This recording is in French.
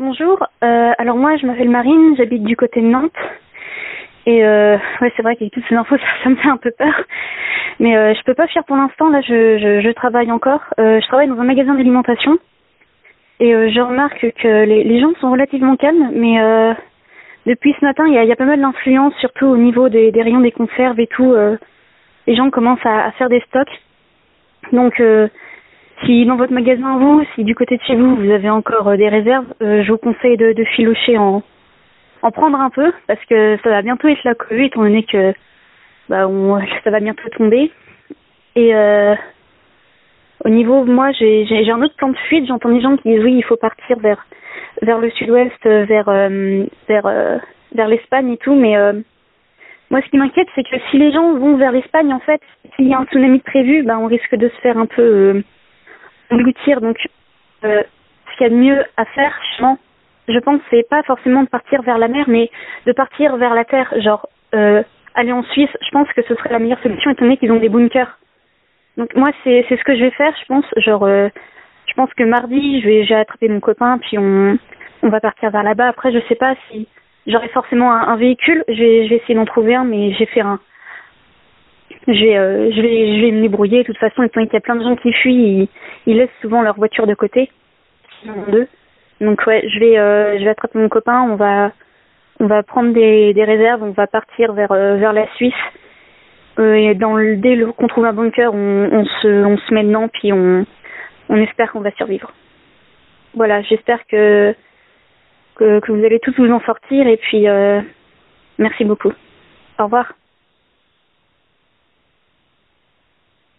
Bonjour, euh, alors moi je m'appelle Marine, j'habite du côté de Nantes. Et euh, ouais, c'est vrai qu'avec toutes ces infos, ça, me fait un peu peur. Mais euh, je peux pas fuir pour l'instant, là je, je, travaille encore. Euh, je travaille dans un magasin d'alimentation. Et je remarque que les, les, gens sont relativement calmes, mais depuis ce matin, il y a, pas mal d'influence, surtout au niveau des, des, rayons des conserves et tout. les gens commencent à, à, faire des stocks. Donc si dans votre magasin, vous, si du côté de chez vous, vous avez encore euh, des réserves, euh, je vous conseille de, filocher en, en prendre un peu, parce que ça va bientôt être la Covid, étant donné que bah, on, ça va bientôt tomber. Et euh, au niveau, moi, j'ai un autre plan de fuite. J'entends des gens qui disent oui, il faut partir vers vers le sud-ouest, vers vers vers l'Espagne et tout, mais moi, ce qui m'inquiète, c'est que si les gens vont vers l'Espagne, en fait, s'il y a un tsunami prévu, bah, on risque de se faire un peu Donc, euh, ce qu'il y a de mieux à faire, je pense, c'est pas forcément de partir vers la mer, mais de partir vers la terre. Genre, euh, aller en Suisse, je pense que ce serait la meilleure solution, étant donné qu'ils ont des bunkers. Donc, moi, c'est ce que je vais faire, je pense. Genre, euh, je pense que mardi, je vais, j'ai attrapé mon copain, puis on, on va partir vers là-bas. Après, je sais pas si j'aurai forcément un, véhicule. Je vais, essayer d'en trouver un, mais j'ai fait un, je vais, euh, je vais, je vais me débrouiller. De toute façon, étant donné qu'il y a plein de gens qui fuient, ils laissent souvent leur voiture de côté. Deux. Donc ouais, je vais, euh, je vais attraper mon copain. On va, on va prendre des, des réserves. On va partir vers, euh, vers la Suisse. Euh, et dans le, dès qu'on trouve un bunker, on, on se, on se met dedans, puis on, on espère qu'on va survivre. Voilà, j'espère que, que, que vous allez tous vous en sortir. Et puis, euh, merci beaucoup. Au revoir.